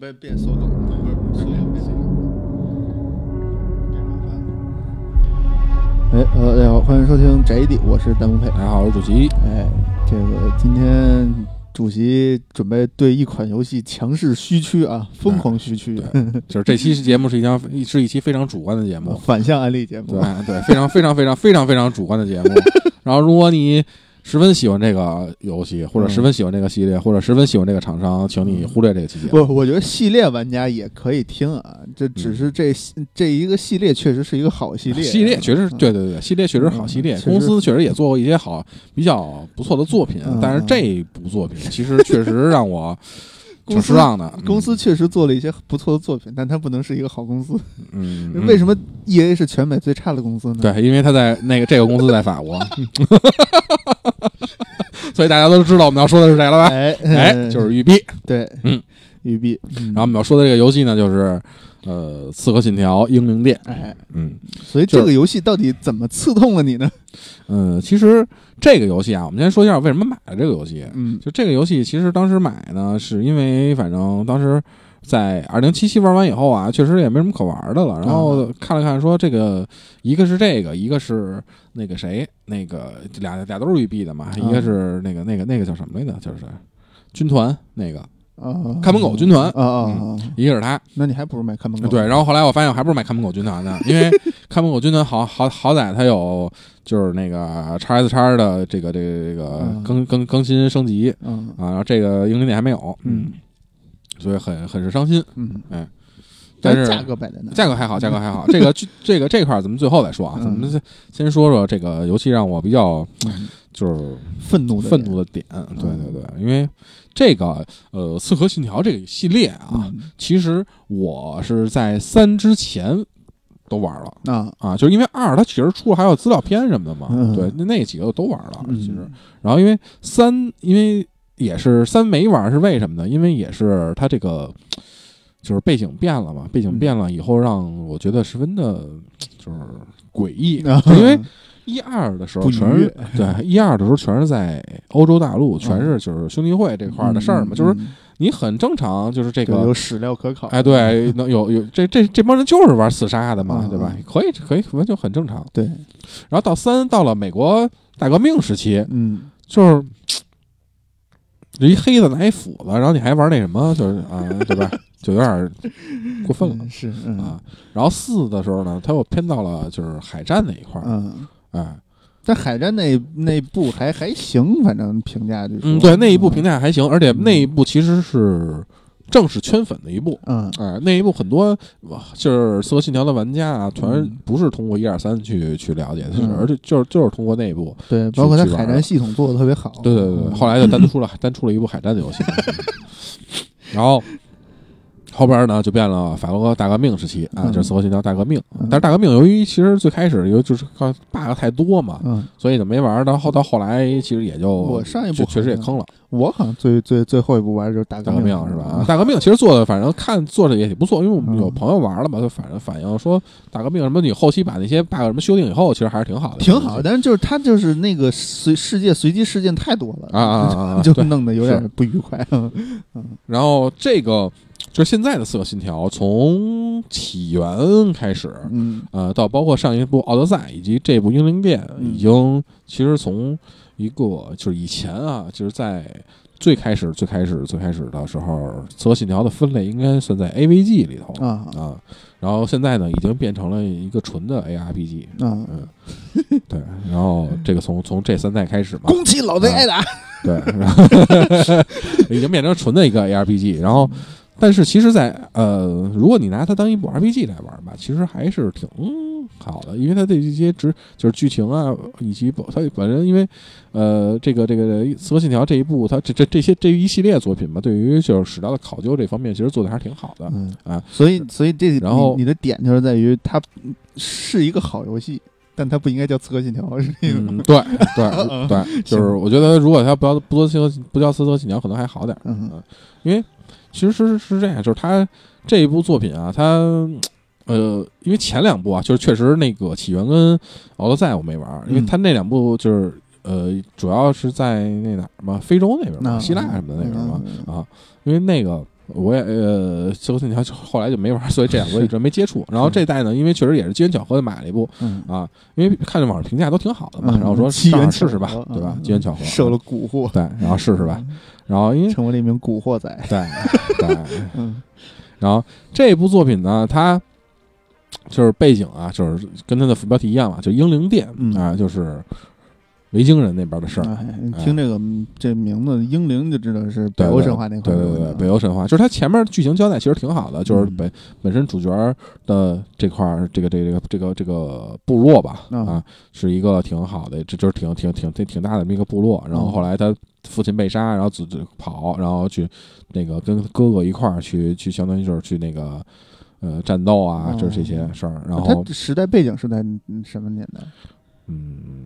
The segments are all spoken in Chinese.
别别搜狗，不是搜狗别搜狗，别麻烦了。哎，呃，大家好，欢迎收听宅地，我是弹幕配。大家好，我是主席。哎，这个今天主席准备对一款游戏强势虚区啊，疯狂虚驱，对，就是这期节目是一条是一期非常主观的节目，反向案例节目。对对，非常非常非常非常非常主观的节目。然后，如果你十分喜欢这个游戏，或者十分喜欢这个系列，或者十分喜欢这个厂商，请你忽略这个期节。不，我觉得系列玩家也可以听啊，这只是这这一个系列确实是一个好系列，系列确实对对对，系列确实好系列，嗯公司确实。也做过一些好比较不错的作品嗯，但是这部作品其实确实让我挺失望的。公司确实做了一些不错的作品，但它不能是一个好公司。嗯，嗯 为什么 E A 是全美最差的公司呢？对，因为他在那个这个公司在法国 所以大家都知道我们要说的是谁了吧？哎哎，就是育碧。对，嗯，育碧。然后我们要说的这个游戏呢，就是呃《刺客信条：英灵殿》。哎，嗯所以这个游戏到底怎么刺痛了你呢？嗯，其实这个游戏啊，我们先说一下为什么买了这个游戏。嗯就这个游戏，其实当时买呢，是因为反正当时在二零七七玩完以后啊，确实也没什么可玩的了。然后看了看，说这个一个是这个，一个是那个谁，那个俩俩都是育碧的嘛，一个是那个那个那个叫什么来着？就是军团那个，啊，看门狗军团啊啊啊！一个是他。那你还不如买看门狗。对，然后后来我发现我还不如买看门狗军团呢，因为看门狗军团好好好歹它有就是那个叉 S 叉的这个这个这个嗯更更更新升级嗯啊，然后这个英灵殿还没有，嗯，所以很很是伤心。嗯，哎，但是价格摆在那，价格还好，价格还好。这个这个这块儿咱们最后再说啊，嗯咱们先先说说这个游戏让我比较嗯就是愤怒愤怒的点。对对对，因为这个呃《刺客信条》这个系列啊，嗯其实我是在三之前都玩了。啊，啊，就是因为二它其实出了还有资料片什么的嘛，嗯对，那那几个我都玩了，嗯其实，然后因为三，因为也是三没玩是为什么呢？因为也是它这个就是背景变了嘛，背景变了以后让我觉得十分的就是诡异，因为一二的时候全是对一二的时候全是在欧洲大陆，全是就是兄弟会这块儿的事儿嘛，就是嗯你很正常，就是这个有史料可考。哎，对，能有有这这这帮人就是玩刺杀的嘛，嗯对吧？可以可以，完全很正常。对，然后到三，到了美国大革命时期，嗯就是一黑子拿一斧子，然后你还玩那什么，就是啊，对吧？就有点过分了嗯是嗯啊。然后四的时候呢，他又偏到了就是海战那一块儿，嗯，哎，但海战那那部还还行，反正评价就是嗯，对，那一部评价还行，而且那一部其实是正是圈粉的一部。嗯。哎，那一部很多就是《刺客信条》的玩家啊，全嗯。不是通过一二三去去了解的，嗯。而且就是就是通过那一部，对，包括它海战系统做的特别好。对对对后来就单出了单出了一部海战的游戏，然后后边呢就变了法国大革命时期啊，嗯就是《刺客信条》大革命嗯。但是大革命由于其实最开始由就是靠 bug 太多嘛，嗯，所以就没玩。到后到后来其实也就我上一部确实也坑了。我好像最最最后一部玩的就是大革命是吧？嗯大革命其实做的反正看做的也挺不错，因为我们嗯有朋友玩了嘛，就反正反映说大革命什么，你后期把那些 bug 什么修订以后，其实还是挺好的，挺好，但是就是它就是那个随世界随机事件太多了啊啊啊啊！就弄得有点不愉快。嗯然后这个就是现在的《四个信条》，从起源开始，嗯呃，到包括上一部《奥德赛》以及这部《英灵殿》，嗯已经其实从一个就是以前啊，就是在最开始、最开始、最开始的时候，《刺客信条》的分类应该算在 AVG 里头啊啊。然后现在呢，已经变成了一个纯的 ARPG，啊，嗯，对。然后这个从从这三代开始嘛，攻击老贼挨打。对，然后 已经变成纯的一个 ARPG。然后，但是其实在，呃，如果你拿它当一部 RPG 来玩吧，其实还是挺好的，因为它的一些直就是剧情啊，以及它本身因为呃这个这个《刺客信条》这一部，它这这这些这一系列作品吧，对于就是史料的考究这方面，其实做的还是挺好的。嗯啊，所以所以这然后你你的点就是在于它是一个好游戏，但它不应该叫《刺客信条》，是这个嗯，吗？对对 对，就是我觉得如果它不要不做刺客不叫刺客信条，可能还好点儿。嗯因为其实是是这样，就是他这一部作品啊，他呃，因为前两部啊，就是确实那个起源跟奥德赛我没玩儿，因为嗯他那两部就是呃，主要是在那哪儿嘛，非洲那边希腊什么的那边嘛嗯。啊，因为那个我也呃，最后信条后来就没玩，所以这两个一直没接触。然后这代呢，因为确实也是机缘巧合的买了一部嗯啊，因为看着网上评价都挺好的嘛，嗯然后说机缘上试试吧，对吧嗯？机缘巧合，受了蛊惑，对，然后试试吧。然后因为成为了一名古惑仔。对对，嗯 然后这部作品呢，它就是背景啊，就是跟它的副标题一样嘛，就英灵殿嗯啊，就是维京人那边的事儿。听这个这名字“英灵”就知道是北对对欧神话那块对对对，儿的啊北欧神话就是它前面剧情交代其实挺好的，就是嗯本本身主角的这块儿这个这个这个这个这个部落吧嗯啊，是一个挺好的，这就是挺挺挺挺挺大的这么一个部落。然后嗯后来他父亲被杀，然后自己跑，然后去那个跟哥哥一块儿去去，相当于就是去那个呃战斗啊，哦就是这些事儿。然后它时代背景是在嗯什么年代？嗯，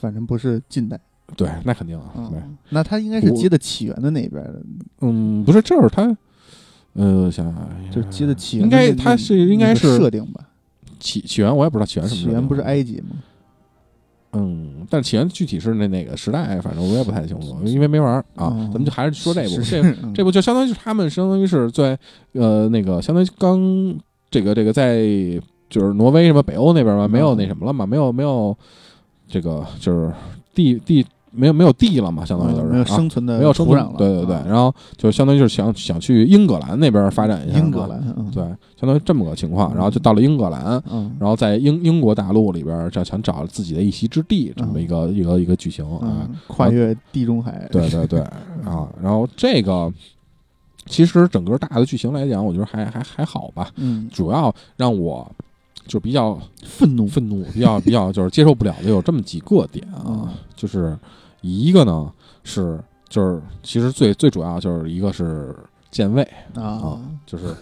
反正不是近代。对，那肯定啊，对，嗯，那他应该是接的起源的那边的，嗯，不是，这是他。呃，想想就是接的起源应。该他是应该是设定吧？起起源，我也不知道起源什么。起源不是埃及吗？嗯，但起源具体是那哪个时代，反正我也不太清楚，因为没玩啊。哦咱们就还是说这部，这嗯这部就相当于是他们相当于是在呃那个相当于刚这个这个在就是挪威什么北欧那边嘛，没有那什么了嘛，没有没有这个就是地地没有没有地了嘛，相当于就是、嗯没有啊生存的没有生存土壤了。对对对，啊。然后就相当于就是想想去英格兰那边发展一下，英格兰，嗯。对，相当于这么个情况，然后就到了英格兰，嗯。然后在英英国大陆里边儿，这想找自己的一席之地，这么一个、一个一个剧情啊，嗯，跨越地中海，对对对 啊，然后这个其实整个大的剧情来讲，我觉得还还还好吧，嗯，主要让我就比较愤怒，愤怒，比较比较就是接受不了的有这么几个点嗯。啊，就是一个呢是就是其实最最主要就是一个是键位，啊，就是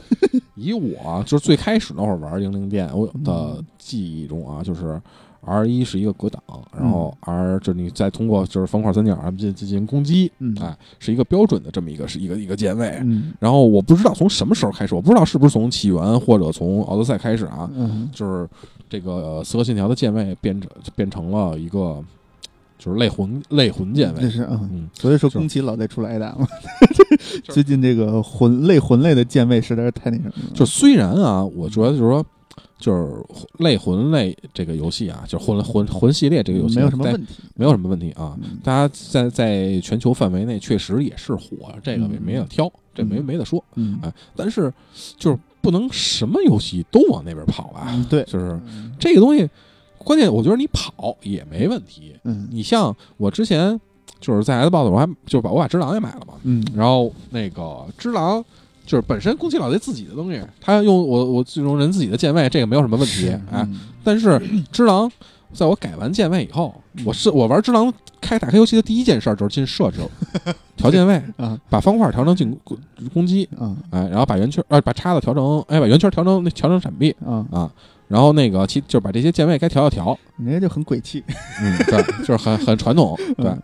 以我就是最开始那会儿玩英灵殿我的记忆中啊，就是 R 一是一个格挡，然后 R 就是你再通过就是方块三角 M 进进行攻击，嗯哎，是一个标准的这么一个是一个一个键位。嗯然后我不知道从什么时候开始，我不知道是不是从起源或者从奥德赛开始啊，嗯就是这个呃刺客信条的键位变成变成了一个就是类魂类魂键位，这是嗯。嗯，所以说，宫崎老在出来挨打嘛。最近这个魂类魂类的键位实在是太那什么了。就虽然啊，我觉得就是说，就是类魂类这个游戏啊，就是魂魂魂系列这个游戏没有什么问题。没有什么问题啊。嗯大家在在全球范围内确实也是火，这个没嗯没得挑，这没嗯没得说。嗯哎，但是就是不能什么游戏都往那边跑吧？嗯，对，就是嗯这个东西，关键我觉得你跑也没问题。嗯你像我之前就是在 S box，我还就把我把只狼也买了嘛，嗯然后那个只狼。就是本身宫崎老贼自己的东西，他用我我用人自己的键位，这个没有什么问题，哎，嗯但是只狼，在我改完键位以后，我是我玩只狼开打开游戏的第一件事就是进设置，调键位，啊把方块调成进攻攻击，啊哎，然后把圆圈呃把叉子调成哎把圆圈调成那调成闪避啊！啊，然后那个其就是把这些键位该调要调，你这就很鬼气。嗯，对，就是很很传统，对嗯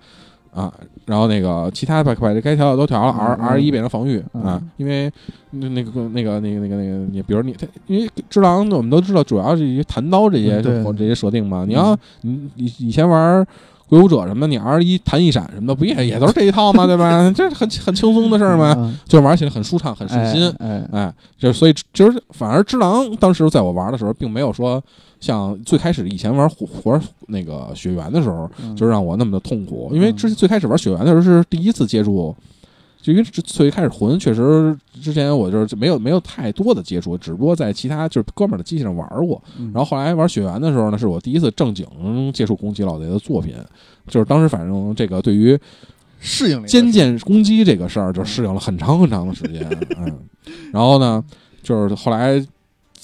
啊，然后那个其他把把这该调的都调了，R 嗯 R 一变成防御啊嗯，因为那那个那个那个那个那个你比如你它因为只狼我们都知道主要是一些弹刀这些这些设定嘛，你要你你以前玩。鬼武者什么的，你 R 一弹一闪什么的，不也也都是这一套吗？对吧？这是很很轻松的事儿吗？嗯就玩起来很舒畅，很顺心。哎，哎哎，就所以就是反而只狼当时在我玩的时候，并没有说像最开始以前玩火玩那个雪原的时候，嗯就让我那么的痛苦，因为之最开始玩雪原的时候是第一次接触，就因为这最开始魂确实之前我就是没有没有太多的接触，只不过在其他就是哥们儿的机器上玩过，嗯然后后来玩雪原的时候呢，是我第一次正经接触宫崎老贼的作品，就是当时反正这个对于适应了一个肩键攻击这个事儿，就适应了很长很长的时间。嗯，然后呢，就是后来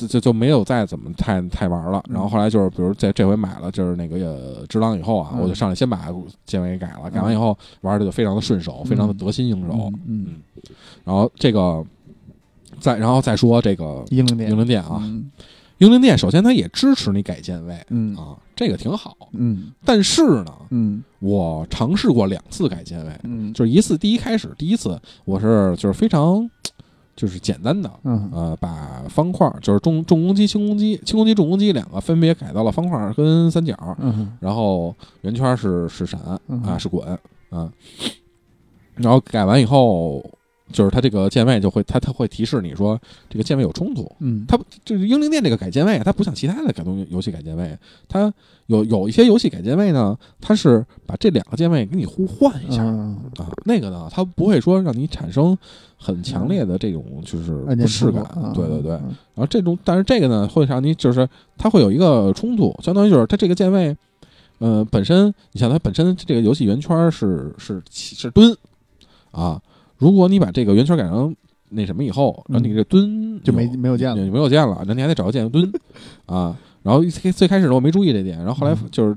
就就就没有再怎么太太玩了。然后后来就是，比如在这回买了就是那个呃只狼以后啊，嗯我就上来先把键位给改了，改完以后玩的就非常的顺手，非常的得心应手。嗯嗯，然后这个再然后再说这个英灵殿英灵殿啊，嗯。英灵殿首先它也支持你改键位嗯啊，这个挺好。嗯。但是呢，嗯我尝试过两次改键位，嗯。就是一次，第一开始第一次我是就是非常就是简单的，嗯。呃，把方块就是重重攻击、轻攻击、轻攻击、重攻击两个分别改到了方块跟三角，嗯然后圆圈是是闪嗯啊是滚啊，然后改完以后，就是它这个键位就会它它会提示你说这个键位有冲突。嗯，它就是英灵殿这个改键位，它不像其他的改动游戏改键位，它有有一些游戏改键位呢，它是把这两个键位给你互换一下、嗯啊，那个呢，它不会说让你产生很强烈的这种就是不适感。对对对。嗯然后这种，但是这个呢，会让你就是它会有一个冲突，相当于就是它这个键位，呃，本身你像它本身这个游戏圆圈是是是蹲。啊，如果你把这个圆圈改成那什么以后，然后你这蹲嗯就没没有键了，没有键了，那你还得找个键蹲啊。然后最最开始我没注意这点，然后后来嗯。就是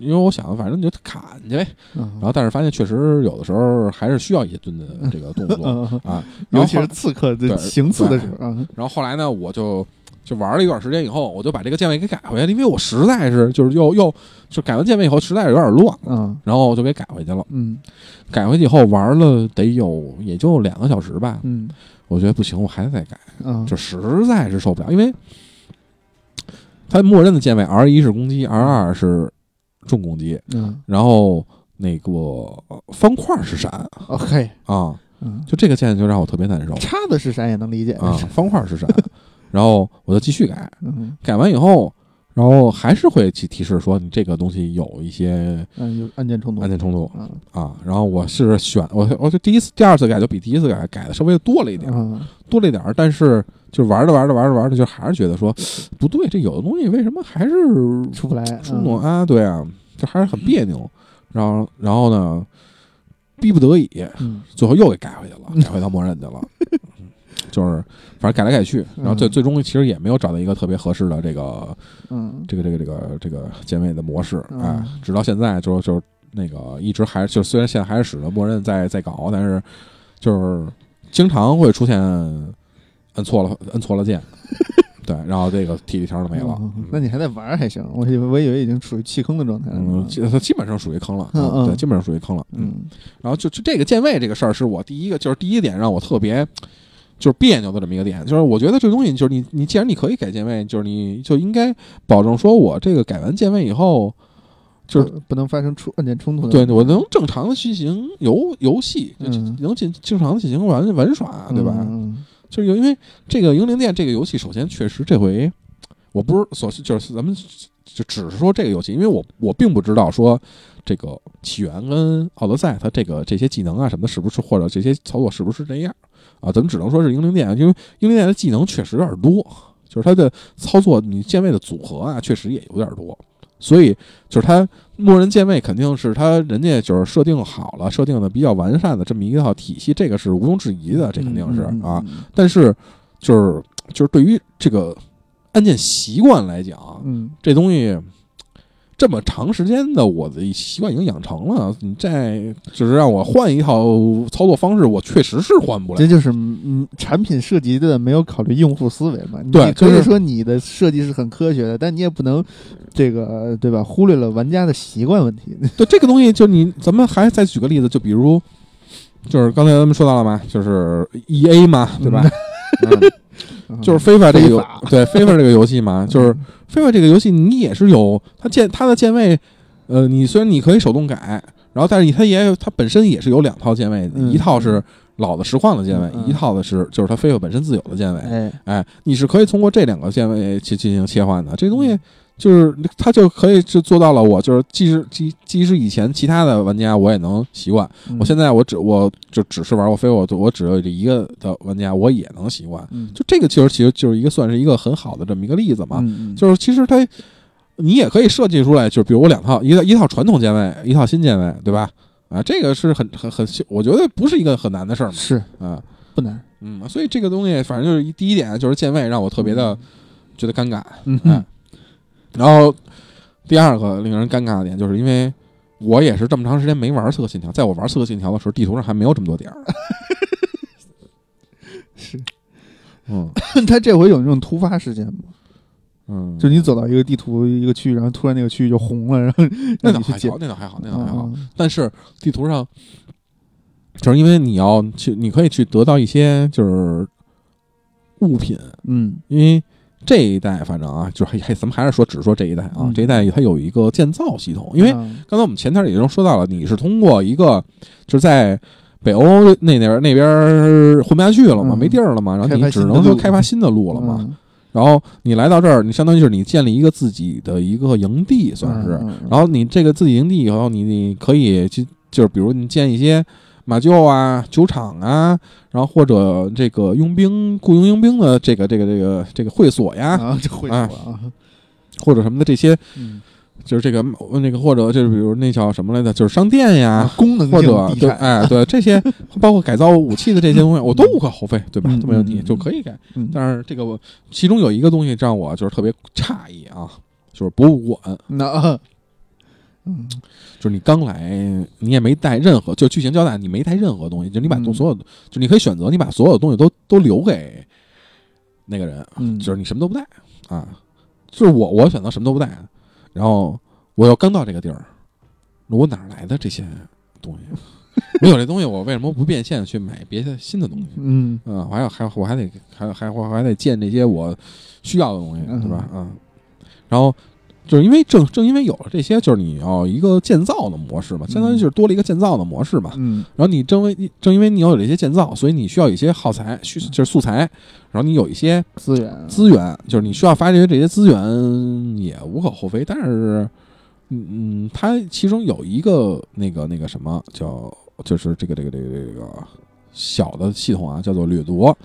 因为我想反正你就砍去呗，然然后但是发现确实有的时候还是需要一些蹲的这个动作 嗯，啊。尤其是刺客对的行刺的时候啊，然后后来呢，我就就玩了一段时间以后，我就把这个键位给改回来了，因为我实在是就是又又就改完键位以后，实在是有点乱，嗯。然后我就给改回去了。嗯。改回去以后玩了得有也就两个小时吧，嗯。我觉得不行，我还得再改，啊，就实在是受不了，因为它默认的键位 R 一是攻击，R 二是重攻击，嗯。然后那个呃方块是闪，OK，啊，嗯，就这个键就让我特别难受。叉子是闪也能理解。啊，方块是闪，然后我就继续改，嗯。改完以后，然后还是会提提示说你这个东西有一些嗯，有按键冲突按键冲突啊啊。然后我是选我我就第一次、第二次改就比第一次改改的稍微多了一点，啊，多了一点儿，但是就玩着玩着玩着玩着，就还是觉得说不对，这有的东西为什么还是出不来，冲突啊？对啊，就还是很别扭。然后然后呢，逼不得已，嗯最后又给改回去了，改回到默认去了。嗯就是反正改来改去，然后最嗯最终其实也没有找到一个特别合适的这个嗯这个这个这个这个键位的模式，嗯哎，直到现在就就那个一直还就虽然现在还是使着默认在在搞，但是就是经常会出现摁错了摁错了键，对，然后这个体力条就没了。嗯那你还在玩儿还行，我以为我以为已经处于弃坑的状态了。嗯，基它基本上属于坑了，嗯嗯对，基本上属于坑了。嗯然后就就这个键位这个事儿，是我第一个就是第一点让我特别就是别扭的这么一个点，就是我觉得这东西就是你你既然你可以改键位，就是你就应该保证说我这个改完键位以后，就是不不能发生出按键冲突。对我能正常的进行游游戏，能进正常的进行玩玩耍，对吧？嗯就是有因为这个《英灵殿》这个游戏，首先确实这回我不是所就是咱们就只是说这个游戏，因为我我并不知道说这个起源跟奥德赛它这个这些技能啊什么的，是不是或者这些操作是不是这样啊？咱们只能说是英灵殿，因为英灵殿的技能确实有点多，就是它的操作你键位的组合啊，确实也有点多，所以就是它默认键位肯定是它人家就是设定好了，设定的比较完善的这么一套体系，这个是毋庸置疑的，这肯定是嗯啊。，但是就是就是对于这个按键习惯来讲，嗯，这东西这么长时间的我的习惯已经养成了，你再就是让我换一套操作方式，我确实是换不了这。就是嗯，产品设计的没有考虑用户思维嘛。对你可就是以说你的设计是很科学的，但你也不能这个对吧？忽略了玩家的习惯问题。对这个东西，就你咱们还再举个例子，就比如就是刚才咱们说到了嘛，就是 E A 嘛，对吧？嗯，就是非法这个游对非法这个游戏嘛，就是非法这个游戏你也是有它键它的键位，呃，你虽然你可以手动改，然后但是它也有它本身也是有两套键位，嗯一套是老的实况的键位，嗯嗯。一套的是就是它非法本身自有的键位。哎，哎，你是可以通过这两个键位去进行切换的。这东西就是他就可以就做到了，我就是即使即即使以前其他的玩家我也能习惯，嗯。我现在我只我就只是玩过飞，我我只有这一个的玩家我也能习惯。嗯。就这个其实其实就是一个算是一个很好的这么一个例子嘛，就是其实它你也可以设计出来，就比如我两套，一套一套传统键位，一套新键位，对吧？啊，这个是很很很，我觉得不是一个很难的事儿嘛，是。啊，不难。嗯，所以这个东西反正就是一第一点就是键位让我特别的觉得尴尬，嗯。哎，然后第二个令人尴尬的点就是因为我也是这么长时间没玩《刺客信条》，在我玩《刺客信条》的时候，地图上还没有这么多点儿，是，嗯。他这回有那种突发事件吗？嗯，就你走到一个地图一个区域，然后突然那个区域就红了，然后那倒还好，那倒还好，那倒还好，嗯但是地图上，就是因为你要去，你可以去得到一些就是物品，嗯。因为这一代反正啊，就是还还咱们还是说只说这一代啊，嗯这一代它有一个建造系统，因为嗯刚才我们前天已经说到了，你是通过一个就是在北欧那边那边混不下去了嘛，嗯没地儿了嘛，然后你只能说开发新的路了嘛。嗯然后你来到这儿，你相当于是你建立一个自己的一个营地，算是。然后你这个自己营地以后，你你可以去，就是比如你建一些马厩啊、酒厂啊，然后或者这个佣兵、雇佣佣兵的这个这个这个这个会所呀，啊，这会所啊啊，或者什么的这些，嗯就是这个那个或者就是比如那叫什么来着，就是商店呀。啊，功能或者对，产，哎，对这些，包括改造武器的这些东西，我都无可厚非，对吧？嗯都没问题，就可以改。嗯但是这个我其中有一个东西让我就是特别诧异啊，就是博物馆，那啊嗯就是你刚来，你也没带任何，就剧情交代你没带任何东西，就你把嗯所有的，就你可以选择你把所有的东西都都留给那个人，嗯，就是你什么都不带啊，就是我我选择什么都不带，然后我又刚到这个地儿，我哪来的这些东西？没有这东西，我为什么不变现去买别的新的东西？嗯啊，我还要还我还得还还我还得建这些我需要的东西，对吧？嗯，然后就是因为正正因为有了这些，就是你要一个建造的模式嘛，相当于就是多了一个建造的模式嘛。嗯然后你正为正因为你要有这些建造，所以你需要一些耗材，需就是素材，然后你有一些资源资源，就是你需要发掘这些资源也无可厚非，但是。嗯嗯，它其中有一个那个那个什么叫，就是这个这个这个这个小的系统啊，叫做掠夺，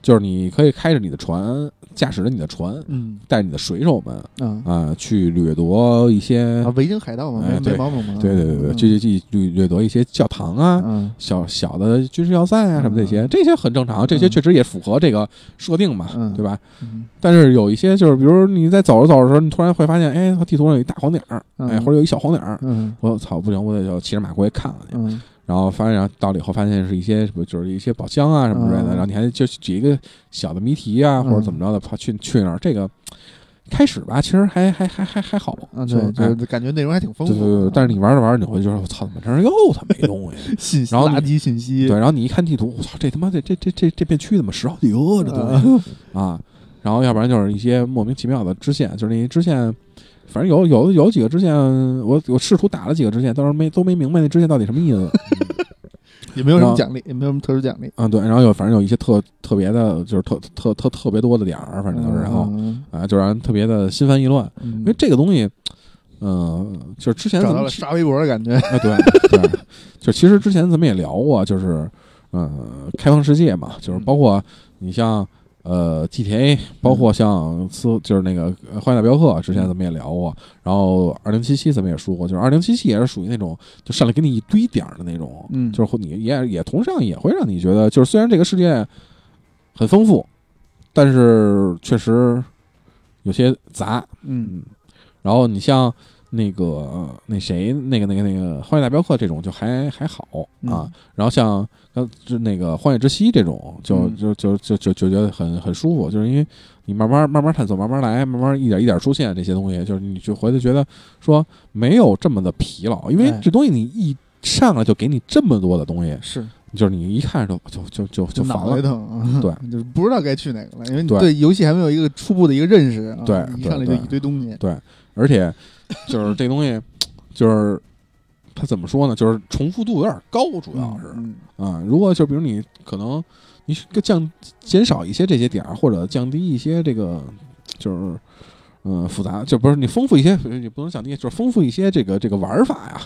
就是你可以开着你的船，驾驶着你的船，嗯。带着你的水手们啊。啊、去掠夺一些，啊，维京海盗嘛，对。没毛病嘛，对对对对，嗯。去去掠掠夺一些教堂啊，嗯。小小的军事要塞啊什么这些，嗯。这些很正常，这些嗯确实也符合这个设定嘛，嗯。对吧？嗯。但是有一些就是，比如你在走着走着的时候，你突然会发现，哎，地图上有一大黄点儿，嗯。哎，或者有一小黄点儿，嗯。我操，不行，我得要骑着马过去看看去。嗯然后发现，然后到了以后发现是一些什么，就是一些宝箱啊什么之类的，嗯然后你还就举一个小的谜题啊，嗯或者怎么着的，跑去去那儿。这个开始吧，其实还还还还还好，啊，就就感觉内容还挺丰富对对对的，，但是你玩着玩着，你会觉得我操，怎么这儿又他妈没东西？信 息然后你垃圾信息，对，然后你一看地图，我操，这他妈这这这这这片区怎么十好几个这东西啊啊？然后要不然就是一些莫名其妙的支线，就是那些支线，反正有有有几个支线，我我试图打了几个支线，但是没都没明白那支线到底什么意思。也没有什么奖励，也没有什么特殊奖励，嗯，对，然后有反正有一些特特别的，就是特特特特别多的点儿，反正就是，然后嗯啊，就让人特别的心烦意乱。嗯因为这个东西，嗯、就是之前找咱们到了刷微博的感觉，啊，对对，就其实之前咱们也聊过，就是嗯，开放世界嘛，就是包括你像呃 GTA，包括像斯，就是那个呃《荒野大镖客》，之前咱们也聊过，然后二零七七咱们也说过，就是二零七七也是属于那种就上来给你一堆点儿的那种，嗯。就是会你也也同样也会让你觉得，就是虽然这个世界很丰富，但是确实有些杂，嗯。嗯，然后你像那个呃那谁那个那个那个《荒野大镖客》这种就还还好啊，嗯然后像呃就那个《荒野之息》这种就嗯就就就就就觉得很很舒服，就是因为你慢慢慢慢探索，慢慢来，慢慢一点一点出现这些东西，就是你就回头觉得说没有这么的疲劳，因为哎这东西你一上来就给你这么多的东西，是就是你一看就就就就就烦脑袋了。疼啊，对，就是不知道该去哪个了，因为你对对游戏还没有一个初步的一个认识啊，对一上来就一堆东西，对而且 就是这东西，就是它怎么说呢？就是重复度有点高，主要是嗯啊。如果就比如你可能你降减少一些这些点儿，或者降低一些这个就是。嗯，复杂就不是你丰富一些，也不能降低，就是丰富一些这个这个玩法呀，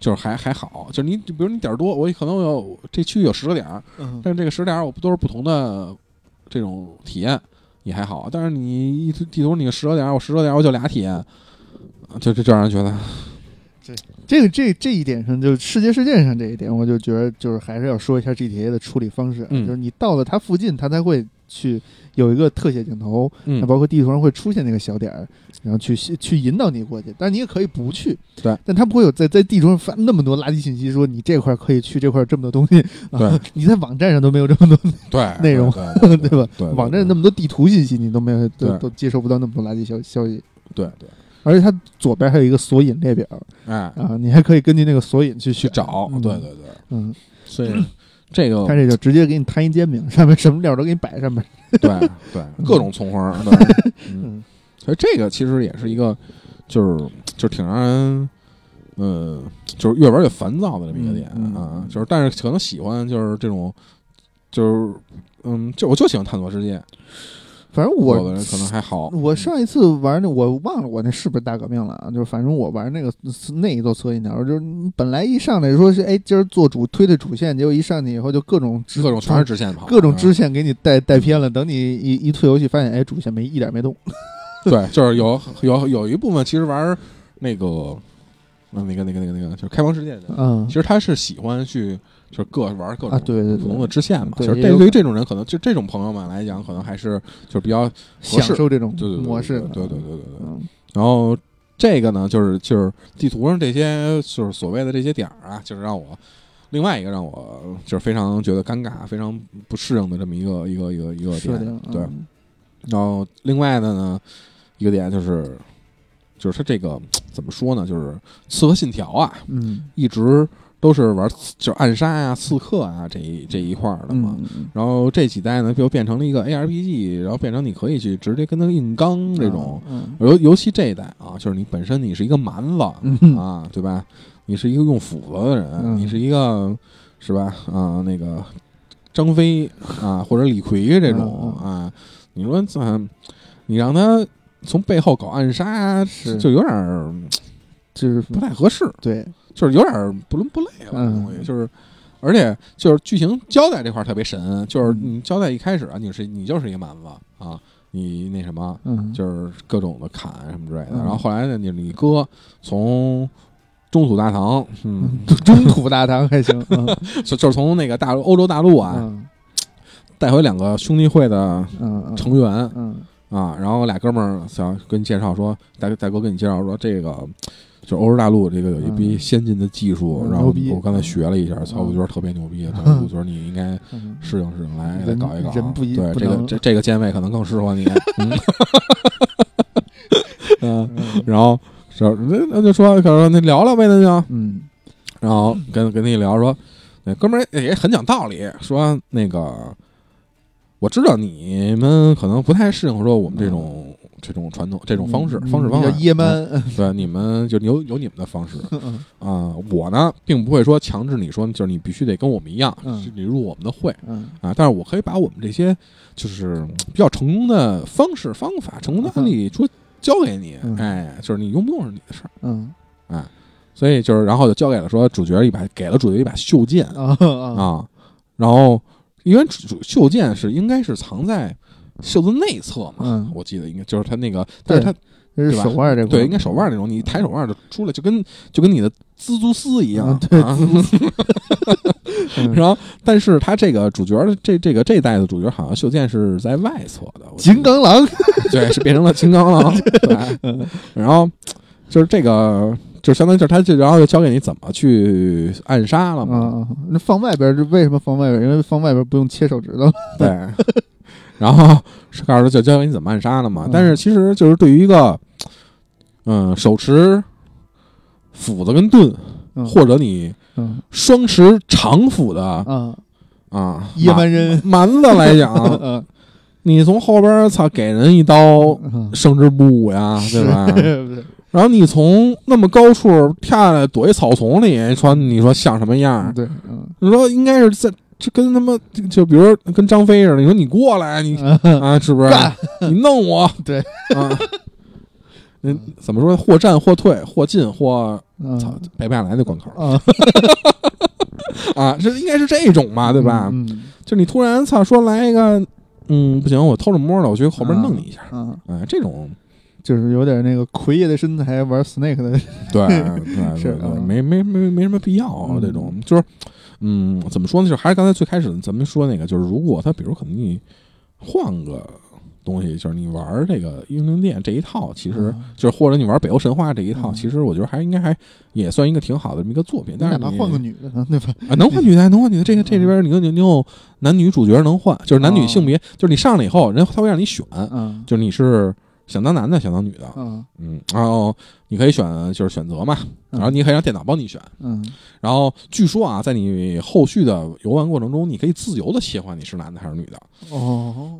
就是还还好。就是你比如你点儿多，我可能有这区域有十个点儿，嗯但是这个十点儿我不都是不同的这种体验也还好。但是你一地图你十个点儿，我十个点儿我就俩体验，就就就让人觉得这这个这这一点上，就世界事件上这一点，我就觉得就是还是要说一下 GTA 的处理方式，嗯就是你到了它附近，它才会去有一个特写镜头，嗯那包括地图上会出现那个小点儿，然后去去引导你过去。但是你也可以不去，对，但它不会有在在地图上发那么多垃圾信息，说你这块儿可以去，这块儿这么多东西，啊对，你在网站上都没有这么多，对内容对对 吧？对，网站那么多地图信息，你都没有，都都接收不到那么多垃圾消消息。对对，而且它左边还有一个索引列表哎，啊，你还可以根据那个索引去选。去找，嗯对对对，嗯，所以这个它这就直接给你摊一煎饼，上面什么料都给你摆上面。对对各种葱花儿，对，嗯，嗯。所以这个其实也是一个，就是就挺让人嗯，就是越玩越烦躁的这么一个点嗯嗯。啊，就是但是可能喜欢就是这种，就是嗯，就我就喜欢探索世界，反正有的我人可能还好，我上一次玩那我忘了我那是不是大革命了啊？就是反正我玩那个那一座策信条，就是你本来一上来说是哎今儿做主推的主线，结果一上去以后就各种各种全是支线跑，各种支嗯线给你带带偏了。等你一一退游戏，发现哎主线没一点没动。对，就是有有有一部分其实玩那个。嗯，那个、那个、那个、那个，就是开放世界的，嗯其实他是喜欢去，就是各玩各啊种对对对不同的支线嘛。对其实对于这种人，可能就这种朋友们来讲，可能还是就是比较享受这种模式，对对对对对然后这个呢，就是就是地图上这些就是所谓的这些点儿啊，就是让我另外一个让我就是非常觉得尴尬、非常不适应的这么一个一个一个一个点。对，嗯然后另外的呢，一个点就是就是它这个怎么说呢？就是《刺客信条》啊，嗯一直都是玩就是暗杀呀、刺客啊这一这一块儿的嘛。然后这几代呢，就变成了一个 ARPG，然后变成你可以去直接跟他硬刚这种。嗯尤尤其这一代啊，就是你本身你是一个蛮子、嗯啊，对吧？你是一个用斧子的人，嗯你是一个是吧？啊，那个张飞啊，或者李逵这种、嗯啊，你说这你让他从背后搞暗杀，是就有点儿就是不太合适，对，就是有点儿不伦不类了，这嗯东西就是。而且就是剧情交代这块儿特别神，就是嗯你交代一开始啊，你是你就是一个蛮子啊，你那什么，嗯，就是各种的砍什么之类的。嗯然后后来呢，你你哥从中土大唐，嗯，中土大唐还行，嗯就就是从那个大陆欧洲大陆啊嗯带回两个兄弟会的成员嗯啊，然后俩哥们儿想跟你介绍说，大大哥跟你介绍说这个。就欧洲大陆这个有一批嗯先进的技术，然后我刚才学了一下，操，嗯我觉得特别牛逼。然嗯后我觉得你应该嗯，适应适应，来来搞一搞。人不一对不这个这这个键位可能更适合你。嗯，然后是那那就说，可说那聊聊呗，那就，嗯然后跟跟你聊说，那哥们儿也很讲道理，说那个我知道你们可能不太适应说我们这种、这种传统这种方式、嗯方式方法，对，你们就有有你们的方式 嗯。啊、我呢并不会说强制你说就是你必须得跟我们一样，嗯。你入我们的会嗯。啊，但是我可以把我们这些就是比较成功的方式方法、成功的案例说教给你，嗯。哎，就是你用不用是你的事儿。嗯。哎，所以就是，然后就交给了说主角一把，给了主角一把袖剑啊然后因为主袖剑是应该是藏在袖子内侧嘛，嗯。我记得应该就是他那个，但是他这是对吧？手腕这块，对应该手腕那种，你抬手腕就出来，就跟就跟你的蜘蛛丝一样，啊对啊 嗯。然后，但是他这个主角的这这个这一代的主角好像袖剑是在外侧的，我记得金刚狼，对，是变成了金刚狼，对，然后就是这个，就相当于就是他就然后就教给你怎么去暗杀了嘛，啊，那放外边儿，这为什么放外边儿？因为放外边儿不用切手指头。对，然后 是告诉他就教给你怎么暗杀的嘛，嗯但是其实就是对于一个，嗯，手持斧子跟盾，嗯或者你嗯双持长斧的啊，啊野蛮人，蛮蛮子来讲，嗯你从后边操给人一刀。嗯，胜之不武呀，对吧？是然后你从那么高处跳下来，躲一草丛里，说你说像什么样？对，嗯你说应该是在这跟他妈就比如说跟张飞似的，你说你过来，你嗯。啊是不是？你弄我，对。啊，嗯，怎么说？或战或退，或进或操嗯。背不下来那关口 啊，啊，这应该是这种嘛，对吧？嗯就你突然操说来一个，嗯，不行，我偷着摸的，我去后边弄你一下，嗯，哎，这种。就是有点那个奎爷的身材玩 Snake 的，对对 是对没没没没什么必要这种，就是嗯，怎么说呢？就是还是刚才最开始咱们说那个，就是如果他比如可能你换个东西，就是你玩这个英灵殿这一套，其实嗯就是或者你玩北欧神话这一套，嗯其实我觉得还应该还也算一个挺好的这么一个作品。但是你哪怕换个女的呢，对吧？啊，能换女的，能换女的，这个这里边你有你你有男女主角能换，就是男女性别，就是你上来以后，人他会让你选，嗯就是你是想当男的，想当女的，嗯嗯，然后你可以选就是选择嘛，然后你可以让电脑帮你选。嗯然后据说啊，在你后续的游玩过程中，你可以自由的切换你是男的还是女的。哦，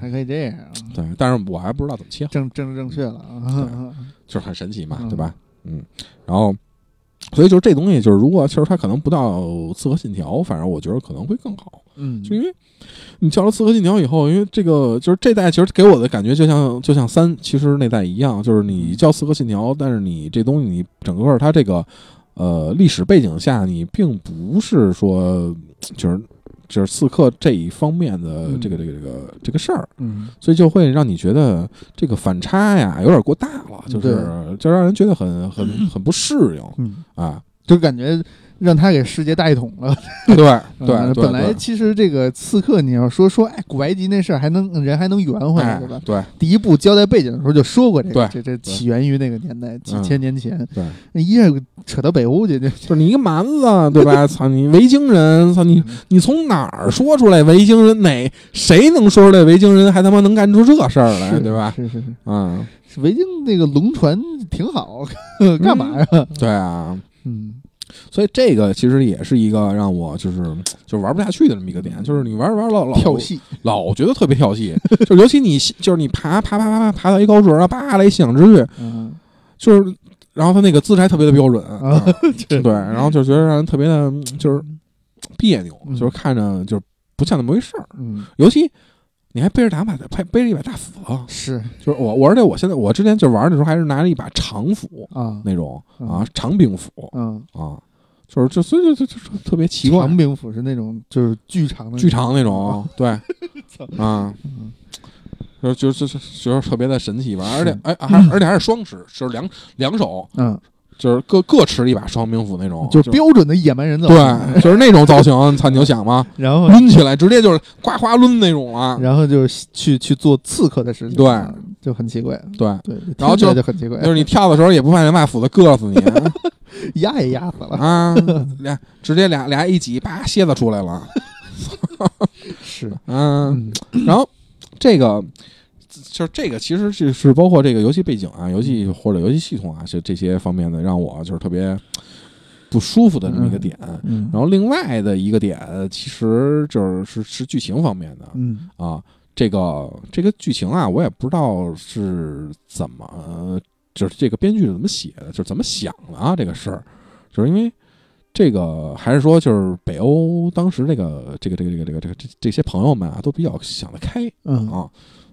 还可以这样啊，对，但是我还不知道怎么切换，正正正确了啊，就是很神奇嘛，嗯对吧？嗯，然后。所以就是这东西，就是如果其实它可能不到《刺客信条》，反正我觉得可能会更好。嗯，就因为你叫了《刺客信条》以后，因为这个就是这代其实给我的感觉就像就像三其实那代一样，就是你叫《刺客信条》，但是你这东西你整个它这个呃历史背景下，你并不是说就是就是刺客这一方面的这个这个这个这个事儿，嗯，所以就会让你觉得这个反差呀有点过大了，就是就让人觉得很很 很不适应嗯，啊。就感觉让他给世界带一桶了。对 对本来其实这个刺客，你要说说，哎，古埃及那事儿还能人还能圆回来，哎对吧？对第一部交代背景的时候就说过这个，这这起源于那个年代，几嗯千年前。对。那一下扯到北欧去，这 就是你一个蛮子，对吧？操你维京人，操你你从哪儿说出来维京人？哪谁能说出来维京人还他妈能干出这事儿来，对吧？是是是，嗯，是维京那个龙船挺好，干嘛呀？对啊，嗯所以这个其实也是一个让我就是 就是玩不下去的这么一个点，就是你玩着玩着老老跳戏，老觉得特别跳戏，就尤其你就是你爬爬爬爬爬爬到一高处，然后叭来一响之乐，嗯。就是然后他那个姿势还特别的标准，啊，对，然后就觉得让人特别的就是别扭，嗯。就是看着就是不像那么回事儿。嗯。尤其你还背着打把背背着一把大斧子，是。就是我我而且我现在我之前就玩的时候还是拿着一把长斧啊。那种嗯啊长柄斧嗯，啊，就是就所以就就就就特别奇怪，长柄斧是那种就是巨长的，巨长那种，对 啊。嗯，就就就就就是特别的神奇吧，而且是。哎还而且还是双持，就是两两手嗯，就是各各持一把双兵斧那种，就标准的野蛮人造型，对，就是那种造型，操你就想嘛，然后抡起来直接就是呱呱抡那种啊，然后就是去去做刺客的事情，对，就很奇怪，对。对，然后就就很奇怪，就是你跳的时候也不怕人把斧子硌死你 压也压死了，啊！俩直接俩俩一挤，叭，蝎子出来了。是，嗯，嗯然后这个就是这个，其实就是包括这个游戏背景啊、游戏或者游戏系统啊，这这些方面的，让我就是特别不舒服的这么一个点。嗯，然后另外的一个点，其实就是是是剧情方面的嗯啊。这个这个剧情啊，我也不知道是怎么，就是这个编剧是怎么写的，就是怎么想的啊，这个事儿，就是因为这个还是说，就是北欧当时这个这个这个这个这个这个这这些朋友们啊，都比较想得开嗯啊，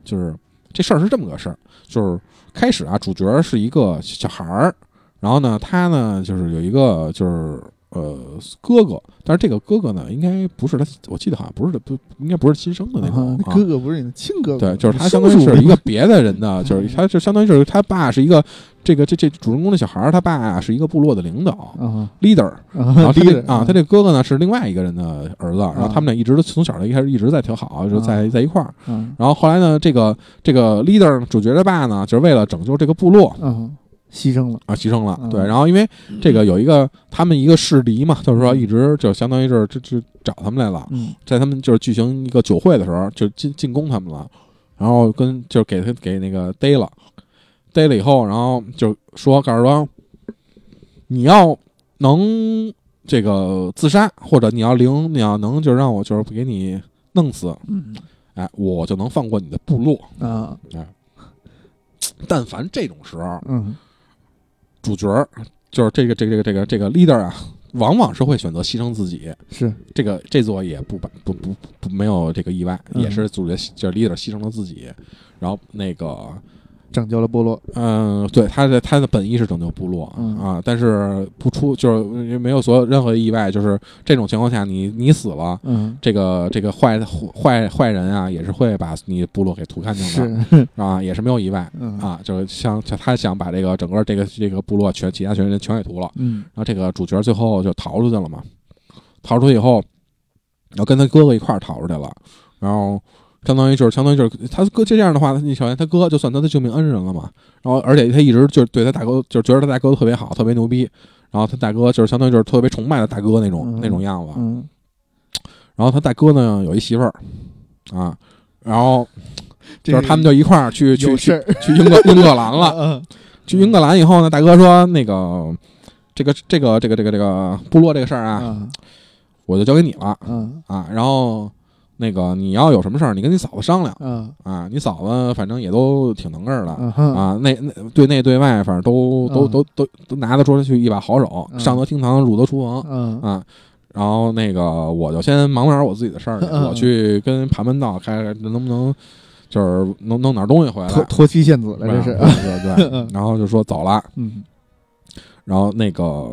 就是这事儿是这么个事儿，就是开始啊，主角是一个小孩儿，然后呢，他呢就是有一个就是呃哥哥，但是这个哥哥呢，应该不是他，我记得好像不是不应该不是亲生的那种啊啊。哥哥不是你的亲哥哥，对，就是他相当于是一个别的人的，就是他就相当于是他爸是一个这个这这主人公的小孩儿，他爸是一个部落的领导啊。leader，然后啊，他这 leader 啊他这哥哥呢是另外一个人的儿子，然后他们俩一直都从小就一开始一直在挺好，就在在一块儿。嗯然后后来呢，这个这个 leader 主角的爸呢，就是为了拯救这个部落嗯牺牲了，啊，牺牲了。嗯。对，然后因为这个有一个他们一个势敌嘛，就是说一直就相当于是就就找他们来了，嗯。在他们就是举行一个酒会的时候，就进进攻他们了，然后跟就是给他给那个逮了，逮了以后，然后就说告诉说，你要能这个自杀，或者你要灵，你要能就让我就是给你弄死，嗯。哎，我就能放过你的部落。啊。哎。但凡这种时候，嗯主角儿就是这个这个这个这个这个 leader 啊，往往是会选择牺牲自己。是这个这座也不不不不不没有这个意外，也是主角就是 leader 牺牲了自己，然后那个拯救了部落，嗯，对他的他的本意是拯救部落、嗯。啊，但是不出就是没有所有任何意外，就是这种情况下你你死了。嗯。这个这个坏坏坏人啊，也是会把你部落给屠干净的是。啊，也是没有意外嗯。啊，就是像就他想把这个整个这个这个部落全其他全人全给屠了，嗯。然后这个主角最后就逃出去了嘛，逃出去以后，然后跟他哥哥一块儿逃出去了，然后相当于就是相当于就是他哥这样的话，你首先他哥就算他的救命恩人了嘛，然后而且他一直就是对他大哥就是觉得他大哥特别好，特别牛逼，然后他大哥就是相当于就是特别崇拜他大哥那种、那种样子，嗯然后他大哥呢有一媳妇儿啊，然后就是他们就一块儿去去去去英格英格兰了。嗯去英格兰以后呢，大哥说那个这个这个这个这个这个部落这个事儿啊，啊我就交给你了嗯啊。然后那个你要有什么事儿，你跟你嫂子商量。嗯。啊，你嫂子反正也都挺能干的。嗯啊，那那对内对外，反正都都嗯。都都都拿得出去一把好手，嗯。上得厅堂，入得厨房。嗯。啊。然后那个我就先忙点我自己的事儿，嗯。我去跟盘门道开开能不能就是弄弄点东西回来。脱脱妻献子了，这是。对对对嗯。对，然后就说走了，嗯。然后那个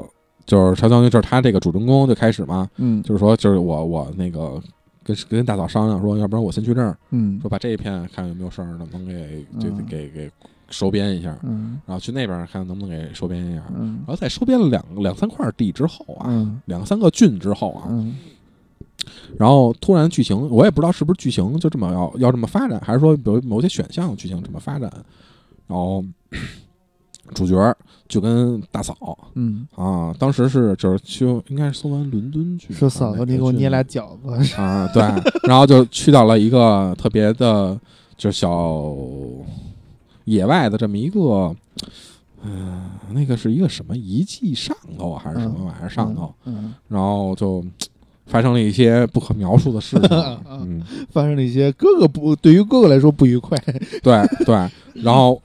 就是相当于就是他这个主人公就开始嘛，嗯。就是说就是我我那个跟跟大嫂商量说，要不然我先去这儿，嗯。说把这一片看有没有事儿，能不能给给嗯给给收编一下，嗯。然后去那边看能不能给收编一下。嗯。然后在收编了两两三块地之后啊，嗯。两三个郡之后啊，嗯。然后突然剧情我也不知道是不是剧情就这么要要这么发展，还是说有某些选项剧情这么发展，然后主角就跟大嫂。嗯，啊，当时是就是去应该是送完伦敦去，说嫂子，你给我捏俩饺子，啊，对，然后就去到了一个特别的，就是小野外的这么一个，嗯、那个是一个什么遗迹上头啊还是什么玩意儿上头，嗯，然后就发生了一些不可描述的事情，嗯，发生了一些哥哥不对于哥哥来说不愉快，对对，然后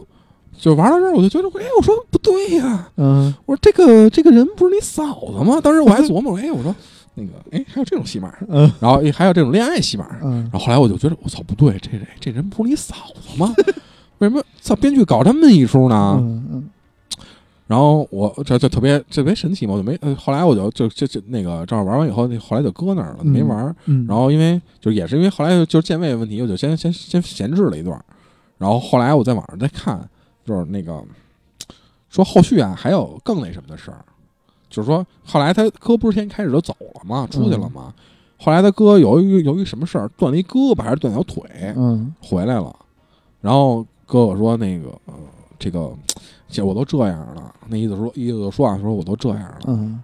就玩到这儿，我就觉得，哎，我说不对呀、嗯我说这个这个人不是你嫂子吗？当时我还 琢磨，哎，我说那个，哎，还有这种戏码，嗯然后哎还有这种恋爱戏码，嗯然后后来我就觉得，我操，不对，这这这人不是你嫂子吗？为什么操编剧搞这么一出呢？嗯嗯然后我这就特别特别神奇嘛，我就没。呃后来我就就就就那个正好玩完以后，那后来就搁那儿了，嗯没玩。嗯，然后因为就也是因为后来就是键位问题，我就先先先闲置了一段。然后后来我在网上再看，就是那个说后续啊还有更那什么的事儿，就是说后来他哥不是先开始就走了吗？出去了吗？后来他哥由于由于什么事儿断了一胳膊还是断条腿，嗯。回来了，然后哥哥说那个呃这个这我都这样了，那意思说意思就说啊说我都这样了，嗯，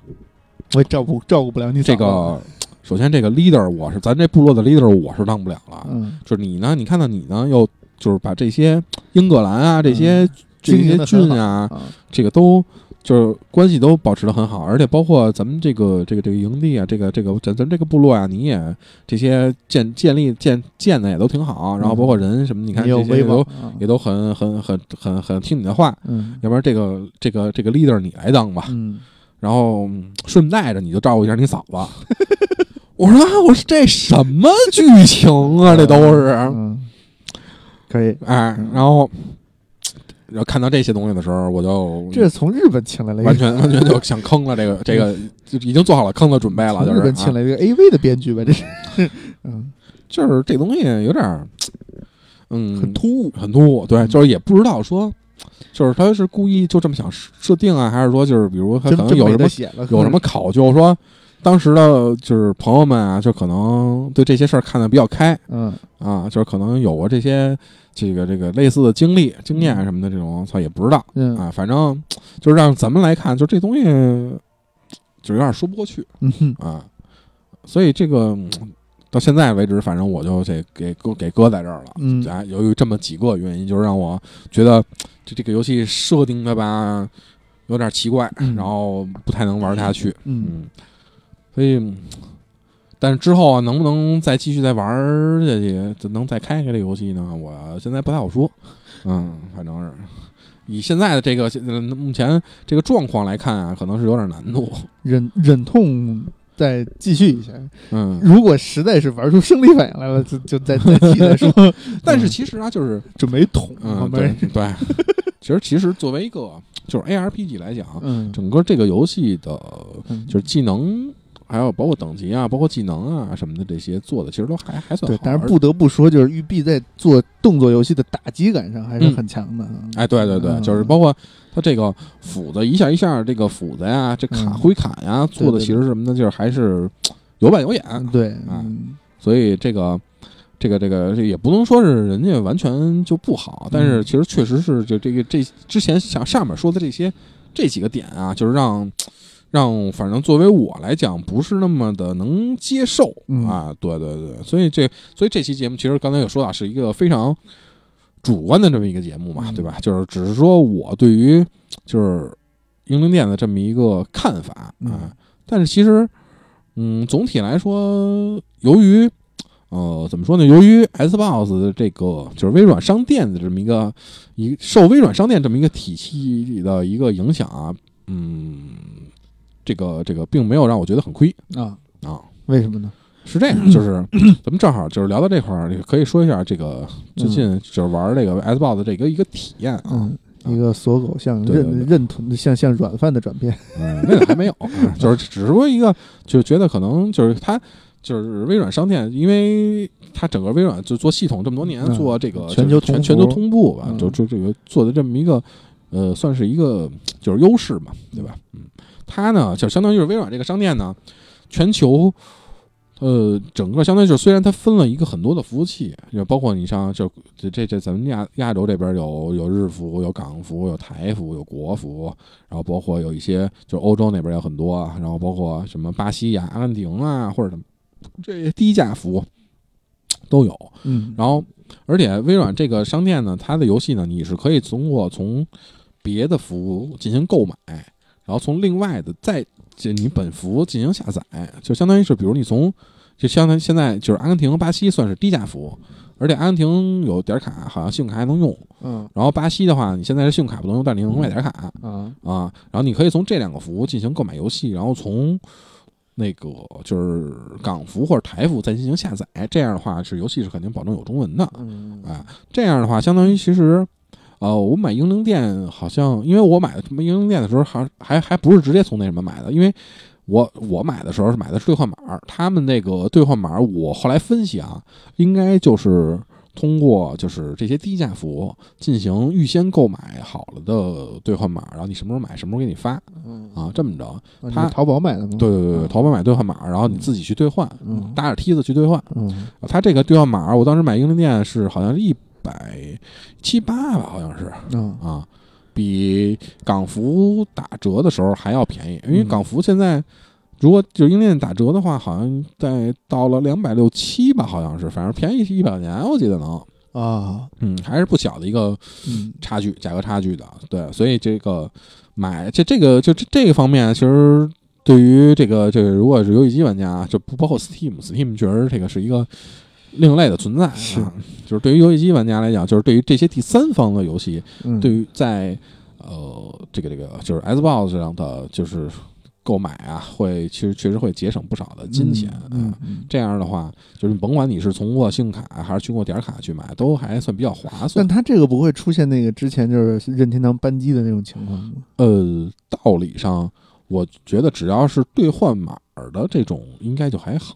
我也照顾照顾不了你这个首先这个 leader 我是咱这部落的 leader 我是当不了了，嗯。就是你呢，你看到你呢又就是把这些英格兰啊这些、这些郡啊啊这个都。就是关系都保持的很好，而且包括咱们这个这个这个营地啊，这个这个咱咱这个部落啊，你也这些建建立建建的也都挺好，然后包括人什么，你看这些也都也都很很很很很听你的话，嗯要不然这个这个这个 leader 你来当吧，嗯然后嗯顺带着你就照顾一下你嫂子。我说啊，我说这什么剧情啊？这都是嗯可以，哎，然后然后看到这些东西的时候，我就这是从日本请来了一个完全完全就想坑了这个 这个，就已经做好了坑的准备了，就是从日本请啊来一个 AV 的编剧吧，这是，嗯，就是这东西有点儿嗯很突兀，很突兀，对，就是也不知道说。就是他是故意就这么想设定啊，还是说就是比如他可能有什么有什么考究？说当时的就是朋友们啊，就可能对这些事儿看得比较开嗯啊，就是可能有过这些这个这个类似的经历、经验什么的这种，操也不知道嗯啊。反正就是让咱们来看，就这东西就有点说不过去嗯哼啊。所以这个嗯到现在为止，反正我就这给搁给搁在这儿了。嗯啊，由于这么几个原因，就是让我觉得这这个游戏设定的吧有点奇怪，嗯然后不太能玩下去。嗯嗯，所以，嗯但是之后啊，能不能再继续再玩儿下去，就能再开开这个游戏呢？我现在不太好说。嗯，反正是以现在的这个呃目前这个状况来看啊，可能是有点难度。忍忍痛再继续一下，嗯，如果实在是玩出生理反应来了，就就再再提再说，但是其实啊，就是准备捅嗯，对，对，其实其实作为一个就是 ARPG 来讲，嗯，整个这个游戏的嗯就是技能。还有包括等级啊，包括技能啊什么的，这些做的其实都还还算好。，对但是不得不说，就是育碧在做动作游戏的打击感上还是很强的。哎，对对对，嗯就是包括它这个斧子一下一下，这个斧子呀，这卡嗯挥砍呀，做的其实什么的，就是还是有板有眼。嗯对，啊嗯所以这个这个这个这也不能说是人家完全就不好，但是嗯其实确实是就这个这之前像上面说的这些这几个点啊，就是让。让反正作为我来讲，不是那么的能接受、嗯啊，对对对，所以这所以这期节目其实刚才有说到，是一个非常主观的这么一个节目嘛，嗯对吧？就是只是说我对于就是英灵殿的这么一个看法啊，嗯但是其实嗯，总体来说，由于呃，怎么说呢？由于 Xbox 的这个就是微软商店的这么一个一受微软商店这么一个体系的一个影响啊，嗯，这个这个并没有让我觉得很亏啊啊。为什么呢？是这样，就是 咱们正好就是聊到这块儿，也可以说一下这个最近就是玩这个 Xbox 的这个一个体验啊。嗯，一个锁狗向认认同向向软饭的转变。嗯，那个还没有，啊就是 只是说一个，就是觉得可能就是它就是微软商店，因为它整个微软就做系统这么多年，嗯做这个全球全全球步同步吧，嗯就就这个做的这么一个呃，算是一个就是优势嘛，对吧？嗯，它呢就相当于是微软这个商店呢，全球。呃，整个相当于就是，虽然它分了一个很多的服务器，就包括你像就这这这咱们亚亚洲这边有有日服、有港服、有台服、有国服，然后包括有一些就欧洲那边有很多，然后包括什么巴西呀、阿根廷啊，或者什么这些低价服都有。嗯，然后，而且微软这个商店呢，它的游戏呢，你是可以通过从别的服务进行购买，然后从另外的再就你本服进行下载，就相当于是，比如你从就相当于现在就是阿根廷和、巴西算是低价服务，而且阿根廷有点卡，好像信用卡还能用。嗯然后巴西的话，你现在是信用卡不能用，但是你能买点卡啊啊。然后你可以从这两个服务进行购买游戏，然后从那个就是港服或者台服再进行下载。这样的话，是游戏是肯定保证有中文的。嗯啊，这样的话，相当于其实，呃，我买英灵殿好像，因为我买的什么英灵殿的时候还还还不是直接从那什么买的，因为我我买的时候是买的是兑换码，他们那个兑换码，我后来分析啊，应该就是通过就是这些低价服务进行预先购买好了的兑换码，然后你什么时候买什么时候给你发嗯啊，这么着，啊他淘宝买的吗？对对对对，淘宝买兑换码，然后你自己去兑换，嗯搭着梯子去兑换。嗯它这个兑换码，我当时买英灵殿是好像是一百七八吧，好像是嗯啊，比港服打折的时候还要便宜。因为嗯港服现在如果就英灵殿打折的话，好像在到了两百六七吧，好像是，反正便宜一百块钱，我记得能，啊嗯，还是不小的一个嗯差距，价格差距的。对，所以这个买这这个就这这个方面，其实对于这个这个如果是游戏机玩家，就不包括 Steam，Steam 确实这个是一个另类的存在是啊。就是对于游戏机玩家来讲，就是对于这些第三方的游戏，嗯对于在呃这个这个就是 Xbox 上的就是购买啊，会其实确实会节省不少的金钱。嗯啊嗯。这样的话，就是甭管你是通过信用卡还是通过点卡去买，都还算比较划算但。它这个不会出现那个之前就是任天堂扳机的那种情况吗？呃，道理上，我觉得只要是兑换码儿的这种，应该就还好，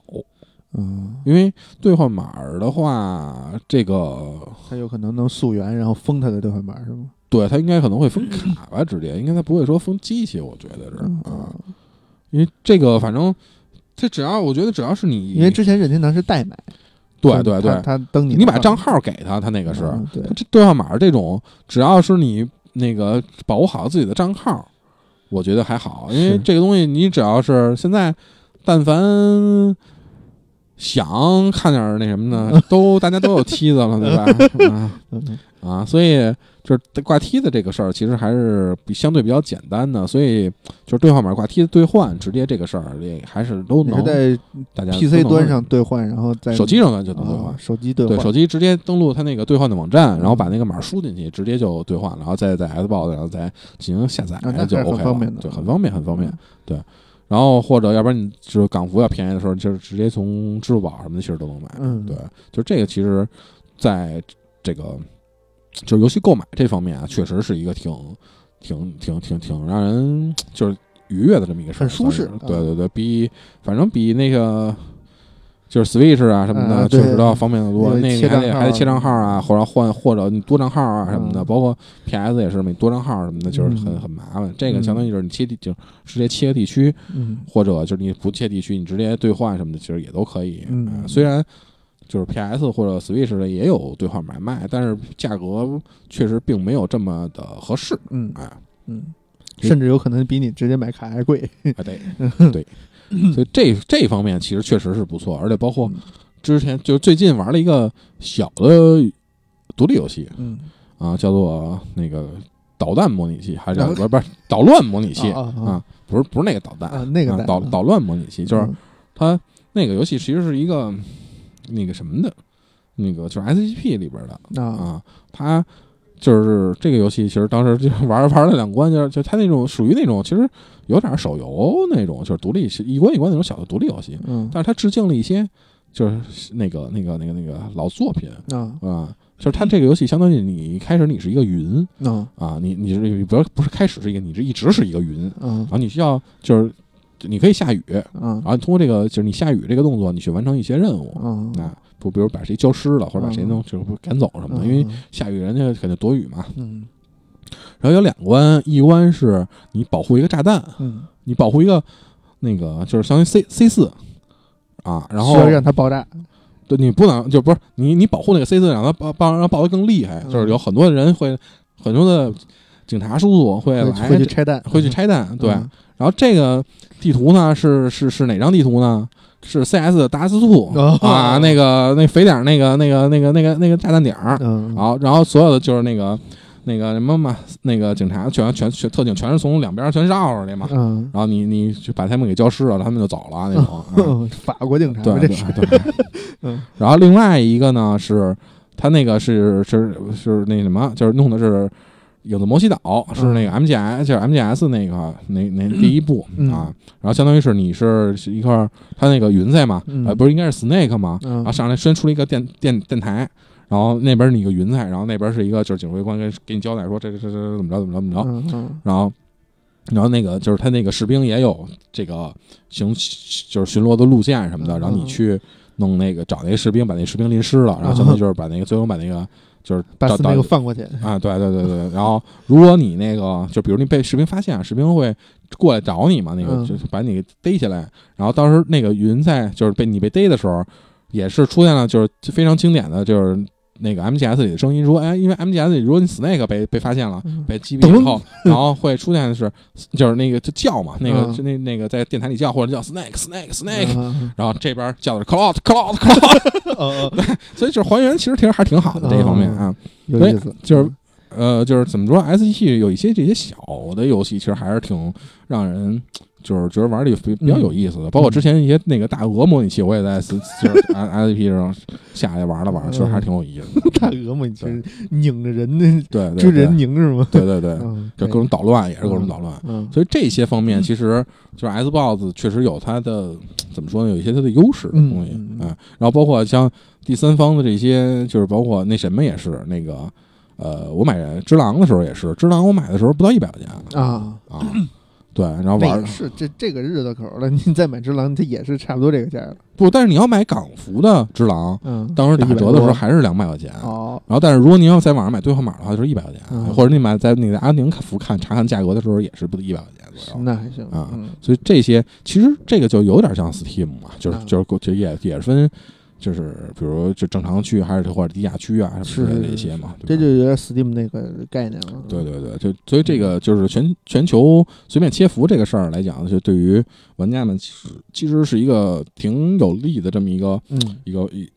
嗯，因为兑换码儿的话，这个他有可能能溯源，然后封他的兑换码是吗？对它应该可能会封卡吧，直接应该它不会说封机器，我觉得是嗯啊，因为这个反正。这只要我觉得只要是你，因为之前任天堂是代买，对对对，他他登你你把账号给他，他那个是，嗯对。这兑换码这种，只要是你那个保护好自己的账号，我觉得还好，因为这个东西你只要是现在，但凡想看点儿那什么呢，都大家都有梯子了，对吧？啊所以就是挂梯子这个事儿，其实还是比相对比较简单的，所以就是兑换码挂梯子兑换，直接这个事儿也还是都能在大家 PC 端上兑换，然后在手机上就能兑换啊。手机兑对，换，手机直接登录它那个兑换的网站，然后把那个码输进去，直接就兑换了，然后再在 Xbox 然后再进行下载啊那就很 OK 了方便的对，很方便，很方便嗯。对，然后或者要不然你就是港服要便宜的时候，就是直接从支付宝什么的其实都能买。嗯对，就这个其实在这个就是游戏购买这方面啊，确实是一个挺挺挺挺挺让人就是愉悦的这么一个事儿，很舒适对对对，比反正比那个。就是 Switch 啊什么的，确实都要方便的多。那个还得还得切账号啊，或者换或者你多账号啊什么的，嗯包括 PS 也是，你多账号什么的，就是很嗯很麻烦。这个嗯相当于就是你切地就直接切个地区，嗯或者就是你不切地区，你直接兑换什么的，其实也都可以。虽然就是 PS 或者 Switch 的也有兑换买卖，但是价格确实并没有这么的合适。嗯哎，嗯，甚至有可能比你直接买卡还贵。啊对 对，所以 这这方面其实确实是不错，而且包括嗯。之前就最近玩了一个小的独立游戏嗯，啊，叫做那个导弹模拟器，还是叫啊不是不是捣乱模拟器啊？不是不是那个导弹啊那个弹啊导捣乱模拟器，就是嗯。它那个游戏其实是一个那个什么的，那个就是 SGP 里边的啊。啊，它就是这个游戏，其实当时就 玩着玩了两关，就是就它那种属于那种其实有点手游那种，就是独立一关一关那种小的独立游戏，嗯。但是它致敬了一些就是那个那个那个那个老作品啊。啊。就是它这个游戏，相当于你一开始你是一个云啊啊，你你是不是不是开始是一个，你是一直是一个云，嗯。然后你需要就是你可以下雨，嗯然后通过这个就是你下雨这个动作，你去完成一些任务嗯啊，不比如把谁浇湿了，或者把谁弄就是赶走什么的，因为下雨人家肯定躲雨嘛。嗯。然后有两关，一关是你保护一个炸弹，嗯，你保护一个那个就是相当于 C C 四啊，然后让它爆炸，对你不能就不是你你保护那个 C 四，让它爆爆让它爆得更厉害，嗯。就是有很多人会很多的警察叔叔会来会去拆弹，会去拆弹，对。嗯然后这个地图呢是是是哪张地图呢？是 CS 的达斯兔哦啊，那个那肥点儿那个那个那个那个那个炸弹点儿，嗯，然后然后所有的就是那个那个什么嘛，那个警察全全全特警全是从两边全绕着的嘛，嗯，然后你你就把他们给浇湿了，他们就走了那种。法国警察，对对对。嗯然后另外一个呢是，他那个是是是那什么，就是弄的是影子摩西岛，是那个 MGS，就是 MGS 那个那那 第一部嗯啊。然后相当于是你是是一块儿，他那个云彩嘛，嗯呃，不是应该是 Snake 嘛？然嗯后上来先出了一个电电电台。然后那边是你一个云彩，然后那边是一个就是警卫官跟给你交代说这这这这怎么着怎么着怎么着，然后，然后那个就是他那个士兵也有这个行就是巡逻的路线什么的，嗯然后你去弄那个找那个士兵，把那士兵淋湿了，然后相当于就是把那个最终把那个就是把那个放过去，啊，对对对对，然后如果你那个就比如你被士兵发现，士兵会过来找你嘛，那个嗯。就是把你给逮起来，然后到时候那个云在就是被你被逮的时候，也是出现了就是非常经典的就是那个 MGS 里的声音说，哎，因为 MGS 里如果你 Snake 被被发现了。嗯。被击毙以后，然后会出现的是，就是那个就叫嘛，那个那那个在电台里叫，或者叫 snake snake snake，嗯。然后这边叫的是 cloud cloud cloud，嗯嗯。所以就是还原，其实其实还挺好的这一方面啊，有意思，就是呃，就是怎么说，S E T 有一些这些小的游戏，其实还是挺让人 就是觉得玩的比比较有意思的，包括之前一些那个大鹅模拟器，我也在 S 就是 S E P 上下来玩了玩，其实还是挺有意思的。大鹅嘛，你就是拧着人那对对。追人对拧是吗？对对对，嗯，就各种捣乱也是各种捣乱。嗯。所以这些方面其实就是 S box 确实有它的 怎么说呢，有一些它的优势的东西，嗯。嗯。嗯，然后包括像第三方的这些，就是包括那什么也是那个，呃，我买《只狼》的时候也是，《只狼》我买的时候不到一百块钱啊。啊，对，然后玩是这这个日子口了，你再买只狼，它也是差不多这个价了。不，但是你要买港服的《只狼》，嗯，当时打折的时候还是两百块钱。哦，然后，但是如果您要在网上买兑换码的话，就是一百块钱，嗯或者你买在那个阿宁服看查看价格的时候，也是不一百块钱左右。那还行啊嗯所以这些其实这个就有点像 Steam 嘛，就是嗯就是就也也是分，就是比如就正常区还是或者低价区啊什么之类的一些嘛，这就有点 Steam 那个概念了。对对对，就所以这个就是全全球随便切服这个事儿来讲，就对于玩家们其实其实是一个挺有利的这么一个嗯，一个一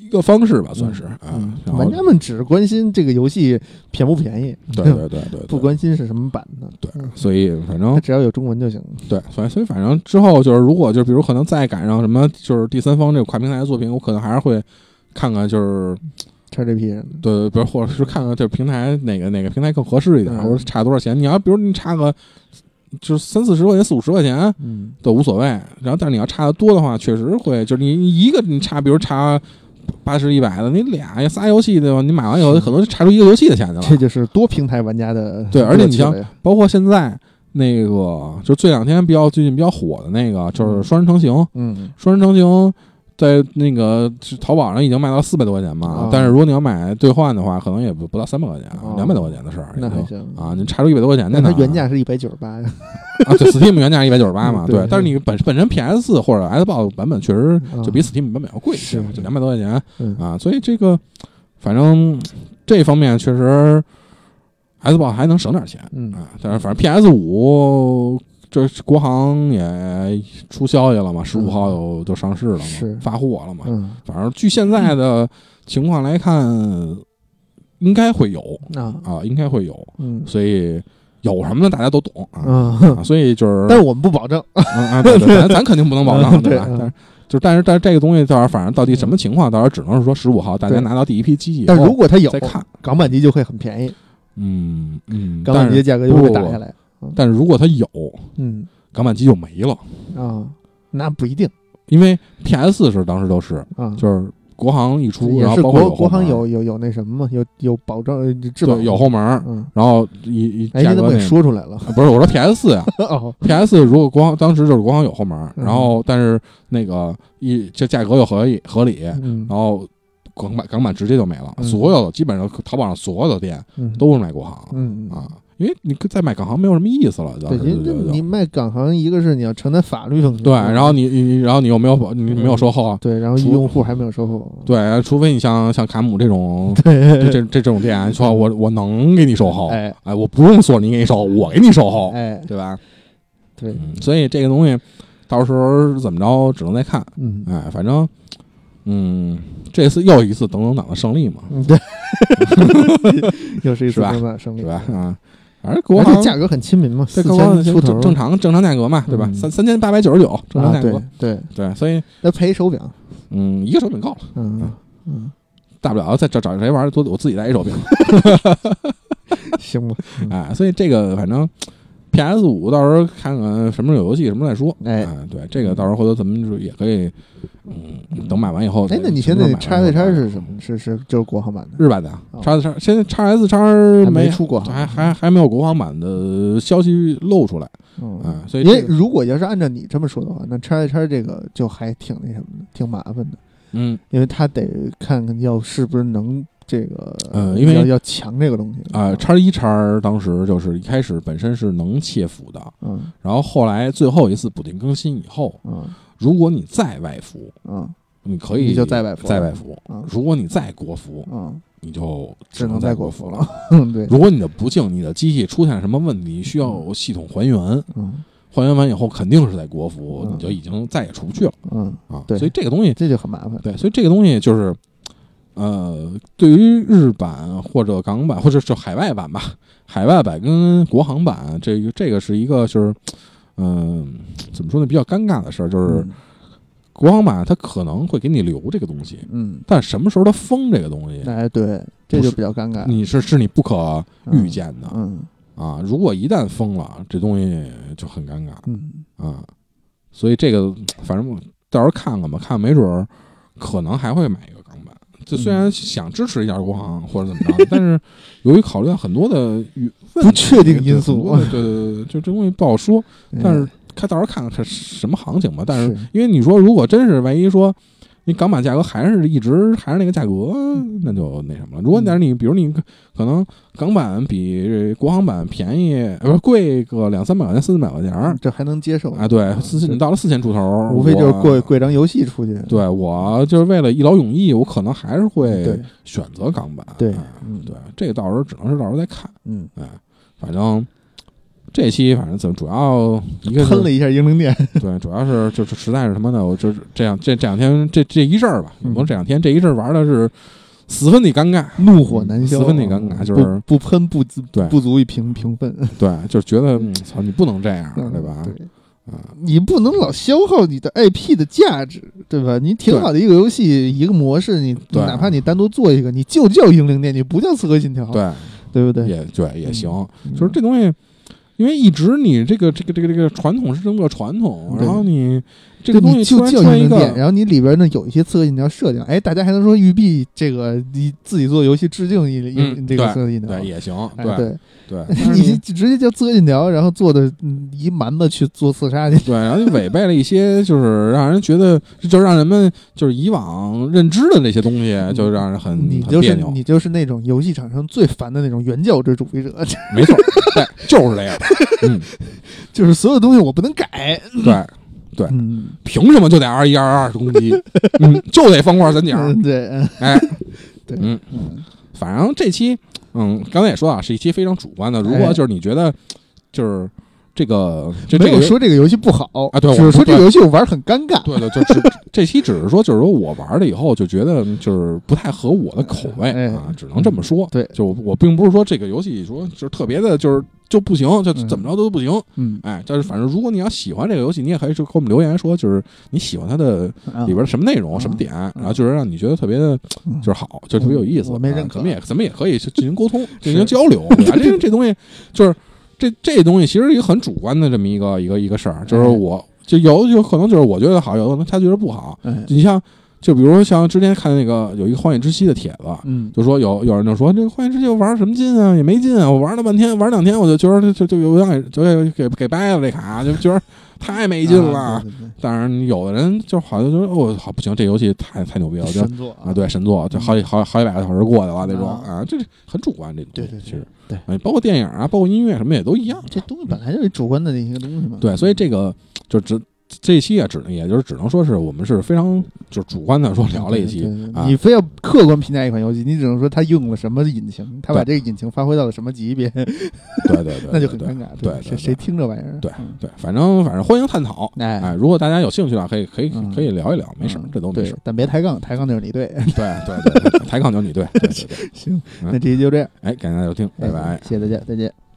一个方式吧，算是啊玩家们只是关心这个游戏便不便宜，对对对对，不关心是什么版的。对嗯，所以反正只要有中文就行。对，所以所以反正之后就是，如果就比如可能再赶上什么，就是第三方这个跨平台的作品，我可能还是会看看，就是叉 GP 什么，对，比如或者是看看这平台哪个哪个平台更合适一点，嗯或者差多少钱。你要比如你差个就是三四十块钱、四五十块钱嗯，都无所谓，然后但是你要差的多的话，确实会就是你你一个你差，比如差。八十一百的，你俩仨游戏对吧？你买完以后，可能就差出一个游戏的钱去了。这就是多平台玩家的对而且你像包括现在那个，就这两天比较最近比较火的那个，就是双人成行。嗯双人成行在那个淘宝上已经卖到四百多块钱嘛，哦但是如果你要买兑换的话，可能也不不到三百块钱哦，两百多块钱的事儿。那还行啊，你差出一百多块钱那呢。它原价是一百九十八呀。啊，对，Steam 原价一百九十八嘛，嗯 对对。但是你本本身 PS 四或者 Xbox 版本确实就比嗯 Steam 版本要贵就两百多块钱嗯啊，所以这个反正这方面确实 Xbox 还能省点钱。嗯啊，但是反正 PS 五这国行也出消息了嘛，十五号有就上市了嘛，是发货了嘛。嗯反正据现在的情况来看，应该会有啊啊，应该会有，嗯所以有什么的大家都懂啊。所以就是，但是我们不保证。嗯啊，对对，咱咱肯定不能保证，对对吧？嗯但是就但是但是这个东西到时候反正到底什么情况，到时候只能是说十五号大家拿到第一批机器但如果它有再看。港版机就会很便宜，嗯嗯，港版机的价格就会打下来。但是如果它有嗯。港版机就没了，啊，那不一定。因为 PS 四是当时都是啊，就是国行一出，也然后是国国行有有有那什么嘛，有有保证呃质保。有后门，嗯，然后一一哎，你怎么给价格那说出来了？啊不是我说 PS 四呀 哦，，PS 如果国行当时就是国行有后门然后但是那个一这价格又合理合理，嗯。然后港版港版直接就没了，嗯。所有的基本上淘宝上所有的店嗯。都是卖国行嗯。啊，因为你再卖港行没有什么意思了，对，时因就就就。为你卖港行，一个是你要承担法律风险，对，然后你你然后你又没有保你没有售后啊，对，然后用户还没有售后，对，除非你像像卡姆这种 这对，这种店，说我我能给你售后，哎。哎，我不用索尼给你售后，我给你售后，哎，对吧？对，嗯，所以这个东西到时候怎么着，只能再看。嗯。哎，反正，嗯，这次又一次等等党的胜利嘛，嗯，对，又是一次是吧？正大胜利。是，吧？啊，反正国行价格很亲民嘛，四千出头正，正常正常价格嘛，对吧？嗯。三三千八百九十九正常啊，价格。对，对，对，所以那赔手柄，嗯，一个手柄够了，嗯嗯，大不了再找找谁玩，多我自己来一手柄。行吧，嗯。哎，所以这个反正 PS 五到时候看看什么时候有游戏什么时候再说。哎。对，这个到时候回头咱们就也可以，嗯，等买完以后再。哎，那你现在叉 S 叉是是什么？是是就是国行版的，日版的哦。叉 S 叉，现在叉 S 叉还没出国行，还还还没有国行版的消息露出来。嗯。啊，所以因如果要是按照你这么说的话，那叉 S 叉这个就还挺那什么的，挺麻烦的，嗯。因为他得看看要是不是能这个，呃因为要要强这个东西。啊，叉一叉当时就是一开始本身是能切服的，嗯。然后后来最后一次补丁更新以后，嗯。如果你再外服，嗯。你可以你就再外服再外服嗯。如果你再国服，嗯，你就只能再再国服服了。对，如果你的不幸，你的机器出现什么问题，需要系统还原，嗯。还原完以后肯定是在国服，嗯。你就已经再也出不去了嗯，啊。对所以这个东西，这就很麻烦，对，所以这个东西就是，呃，对于日版或者港版或者是海外版吧，海外版跟国行版，这个这个是一个就是，嗯、怎么说呢，比较尴尬的事儿，就是嗯国行版它可能会给你留这个东西，嗯，但什么时候它封这个东西，哎对，这就比较尴尬，你是是你不可预见的。嗯啊，如果一旦封了，这东西就很尴尬嗯啊。所以这个反正到时候看看吧，看没准儿可能还会买一个。就虽然想支持一下国航或者怎么着，但是 由于考虑到很多的与不确定因素对对对对，就这东西不好说。嗯，但是看到时候看看是什么行情吧。但是是因为你说如果真是万一说。你港版价格还是一直还是那个价格，那就那什么了。如果但是你比如你可能港版比国行版便宜，呃贵个两三百块钱、四四百块钱儿这还能接受啊？对，四千你到了四千出头，无非就是我过过张游戏出去，对我就是为了一劳永逸，我可能还是会选择港版。对哎嗯对，这个到时候只能是到时候再看。嗯，哎，反正这期反正怎么主要一个喷了一下英灵殿，对，主要是就是实在是什么呢？我就是这样这这两天这这一阵儿吧，嗯也不是这两天这一阵儿玩的是十分的尴尬，怒火难消，十分的尴尬，就是不不喷不足对不足以平平分，对，就是觉得嗯操你不能这样，对吧？对。啊，你不能老消耗你的 IP 的价值，对吧？你挺好的一个游戏，一个模式，你对哪怕你单独做一个，你就叫英灵殿，你不叫刺客信条，对，对不对？也对也行，嗯就是这东西。因为一直你这个这个这个这个传统是这么个传统，然后你这个东西突然你就叫一个然后你里边呢有一些刺客信条设定，哎，大家还能说育碧这个你自己做游戏致敬一嗯这个刺客信条，对也行，哎对对，对，你直接叫刺客信条，然后做的嗯一蛮子去做刺杀去，对，然后你违背了一些，就是让人觉得，就让人们就是以往认知的那些东西，就让人很你就是。你就是那种游戏厂商最烦的那种原教旨主义者，没错，对，就是这样。嗯，就是所有东西我不能改，对对，嗯，凭什么就得二一二二攻击？嗯，就得方块三角。嗯对，嗯哎，对。嗯，嗯。反正这期，嗯，刚才也说啊，是一期非常主观的。如果哎。就是你觉得，就是这个就没这个有说这个游戏不好啊对只是我说这个游戏我玩很尴尬。对对，就只这期只是说，就是说我玩了以后就觉得就是不太合我的口味哎啊，只能这么说。对就我我并不是说这个游戏说就是特别的，就是就不行，就嗯怎么着都不行。嗯，哎，但是反正如果你要喜欢这个游戏，你也可以就给我们留言说，就是你喜欢它的啊里边什么内容、啊什么点，然后就是让你觉得特别的，嗯就是好，就特别有意思。我没认可啊咱们也咱们也可以去进行沟通，进行交流。对吧？这这东西就是这这东西其实一个很主观的这么一个一个一个事儿，就是哎我就有有可能就是我觉得好，有可能他觉得不好。哎你像就比如说像之前看那个有一个《荒野之息》的帖子，嗯就说有有人就说这个《荒野之息》玩什么劲啊，也没劲啊，我玩了半天，玩两天我就觉得就就有点给就给给给掰了这卡，就觉得太没劲了。啊对对对当然，有的人就好像就说哦，好不行，这游戏太太牛逼了，就神作啊，对，神作，就好几好好几百个小时过去了那种啊啊，这是很主观这对对对其实对哎包括电影啊，包括音乐什么也都一样。这东西本来就是主观的一些东西嘛。对，所以这个就只这一期啊，只能也就是只能说是我们是非常就是主观的说聊了一期你非要客观评价一款游戏，你只能说它用了什么引擎，它把这个引擎发挥到了什么级别，对对 对，那就很尴尬。对对谁谁听这玩意儿？对嗯对，反正反正欢迎探讨。哎哎，如果大家有兴趣的话，可以可以嗯可以聊一聊，没事儿嗯，这都没事儿。但别抬杠，抬杠就是你对。对对对，对 抬杠就是你对。行，嗯那这期就这样，哎，感谢大家收听，拜拜哎。谢谢大家，再见。